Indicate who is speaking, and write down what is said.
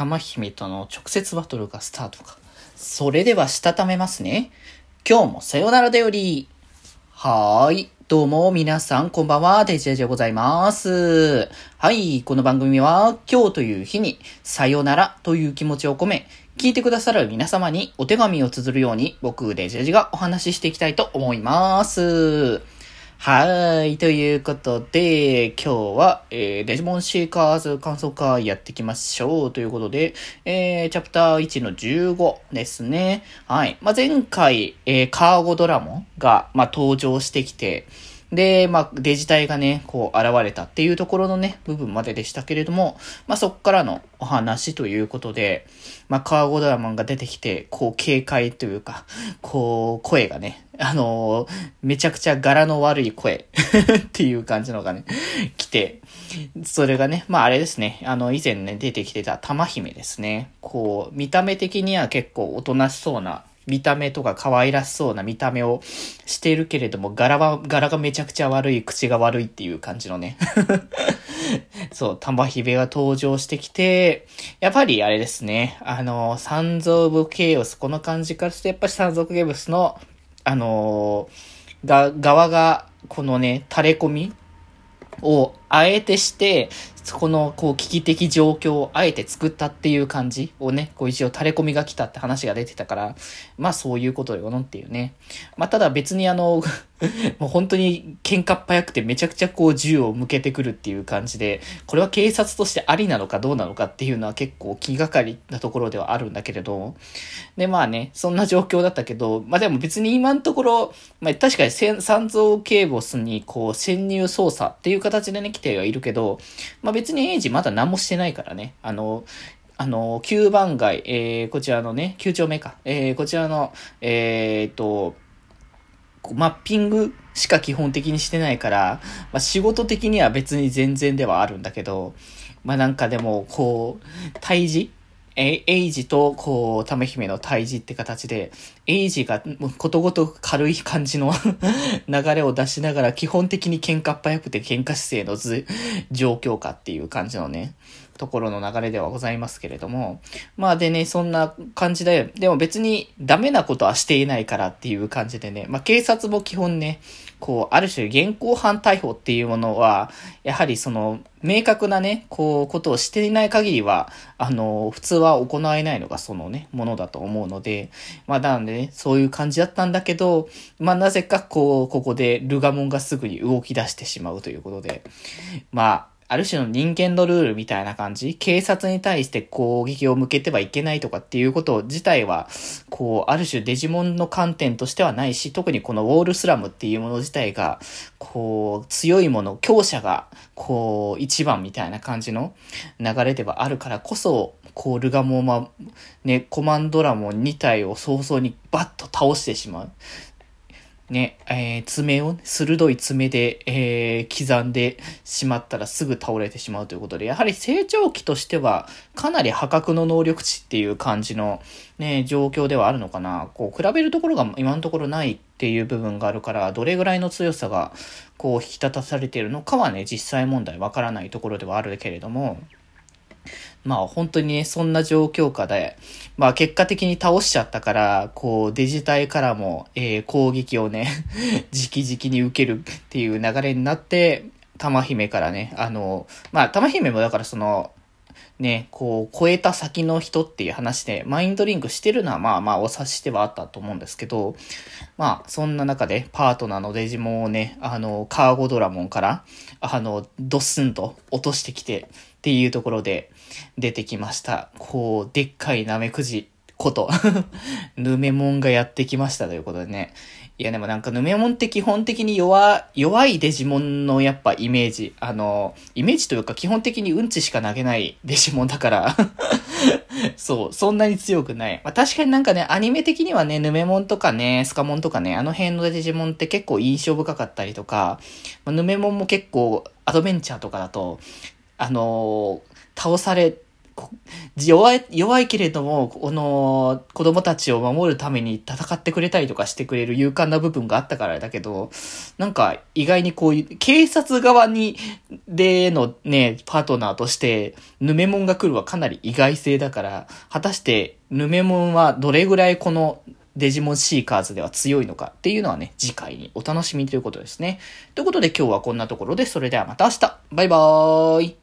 Speaker 1: 玉姫との直接バトルがスタートか。それではしたためますね。今日もさよならだより。はーい。どうも皆さんこんばんは、デジェジでございます。はい。この番組は今日という日にさよならという気持ちを込め、聞いてくださる皆様にお手紙を綴るように僕デジェジがお話ししていきたいと思います。はい。ということで、今日は、えー、デジモンシーカーズ感想会やっていきましょう。ということで、えー、チャプター1の15ですね。はい。まあ、前回、えー、カーゴドラモンが、まあ、登場してきて、で、まあ、デジタイがね、こう、現れたっていうところのね、部分まででしたけれども、まあ、そっからのお話ということで、まあ、カーゴドラマンが出てきて、こう、警戒というか、こう、声がね、あのー、めちゃくちゃ柄の悪い声 っていう感じのがね、来て、それがね、まあ、あれですね、あの、以前ね、出てきてた玉姫ですね。こう、見た目的には結構おとなしそうな、見た目とか可愛らしそうな見た目をしているけれども、柄は、柄がめちゃくちゃ悪い、口が悪いっていう感じのね。そう、玉姫が登場してきて、やっぱりあれですね、あの、サンズ・オブ・ケイオス、この感じからして、やっぱりサンズ・オブ・ケイオスの、あのが、側が、このね、垂れ込みをあえてして、この、こう、危機的状況をあえて作ったっていう感じをね、こう一応垂れ込みが来たって話が出てたから、まあそういうことよのっていうね。まあただ別にあの、もう本当に喧嘩っ早くてめちゃくちゃこう銃を向けてくるっていう感じで、これは警察としてありなのかどうなのかっていうのは結構気がかりなところではあるんだけれど、でまあね、そんな状況だったけど、まあでも別に今のところ、まあ確かに三蔵警ボスにこう潜入捜査っていう形でね、てはいるけど、まあ別にエイジまだ何もしてないからね、あの、あの、9番街、えー、こちらのね、9丁目か、えー、こちらの、えー、っと、マッピングしか基本的にしてないから、まあ、仕事的には別に全然ではあるんだけど、まあ、なんかでも、こう、退治え、エイジと、こう、ため姫の退治って形で、エイジがことごとく軽い感じの 流れを出しながら、基本的に喧嘩っ早くて喧嘩姿勢のず、状況下っていう感じのね、ところの流れではございますけれども、まあでね、そんな感じで、でも別にダメなことはしていないからっていう感じでね、まあ警察も基本ね、こう、ある種現行犯逮捕っていうものは、やはりその、明確なね、こう、ことをしていない限りは、あの、普通は行えないのがそのね、ものだと思うので、まあ、なんでね、そういう感じだったんだけど、まあ、なぜかこう、ここでルガモンがすぐに動き出してしまうということで、まあ、ある種の人間のルールみたいな感じ？警察に対して攻撃を向けてはいけないとかっていうこと自体は、こう、ある種デジモンの観点としてはないし、特にこのウォールスラムっていうもの自体が、こう、強いもの、強者が、こう、一番みたいな感じの流れではあるからこそ、こう、ルガモーマ、ね、コマンドラモン2体を早々にバッと倒してしまう。ね、えー、爪を、鋭い爪で、えー、刻んでしまったらすぐ倒れてしまうということで、やはり成長期としては、かなり破格の能力値っていう感じの、ね、状況ではあるのかな。こう、比べるところが今のところないっていう部分があるから、どれぐらいの強さが、こう、引き立たされているのかはね、実際問題わからないところではあるけれども、まあ本当にね、そんな状況下で、まあ結果的に倒しちゃったから、こうデジタルからも、えー、攻撃をね、直々に受けるっていう流れになって、玉姫からね、あの、まあ玉姫もだからその、ね、こう、超えた先の人っていう話で、マインドリンクしてるのは、まあまあ、お察してはあったと思うんですけど、まあ、そんな中で、パートナーのデジモンをね、あの、カーゴドラモンから、あの、ドスンと落としてきて、っていうところで出てきました。こう、でっかいナメクジこと、ヌメモンがやってきましたということでね。いやでもなんかヌメモンって基本的に弱、弱いデジモンのやっぱイメージ。あの、イメージというか基本的にうんちしか投げない デジモンだから そう、そんなに強くない。まあ確かになんかね、アニメ的にはね、ヌメモンとかね、スカモンとかね、あの辺のデジモンって結構印象深かったりとか、まあ、ヌメモンも結構アドベンチャーとかだと、あの、倒され、弱い、弱いけれども、この、子供たちを守るために戦ってくれたりとかしてくれる勇敢な部分があったからだけど、なんか意外にこういう、警察側に、でのね、パートナーとして、ヌメモンが来るはかなり意外性だから、果たして、ヌメモンはどれぐらいこのデジモンシーカーズでは強いのかっていうのはね、次回にお楽しみということですね。ということで今日はこんなところで、それではまた明日バイバーイ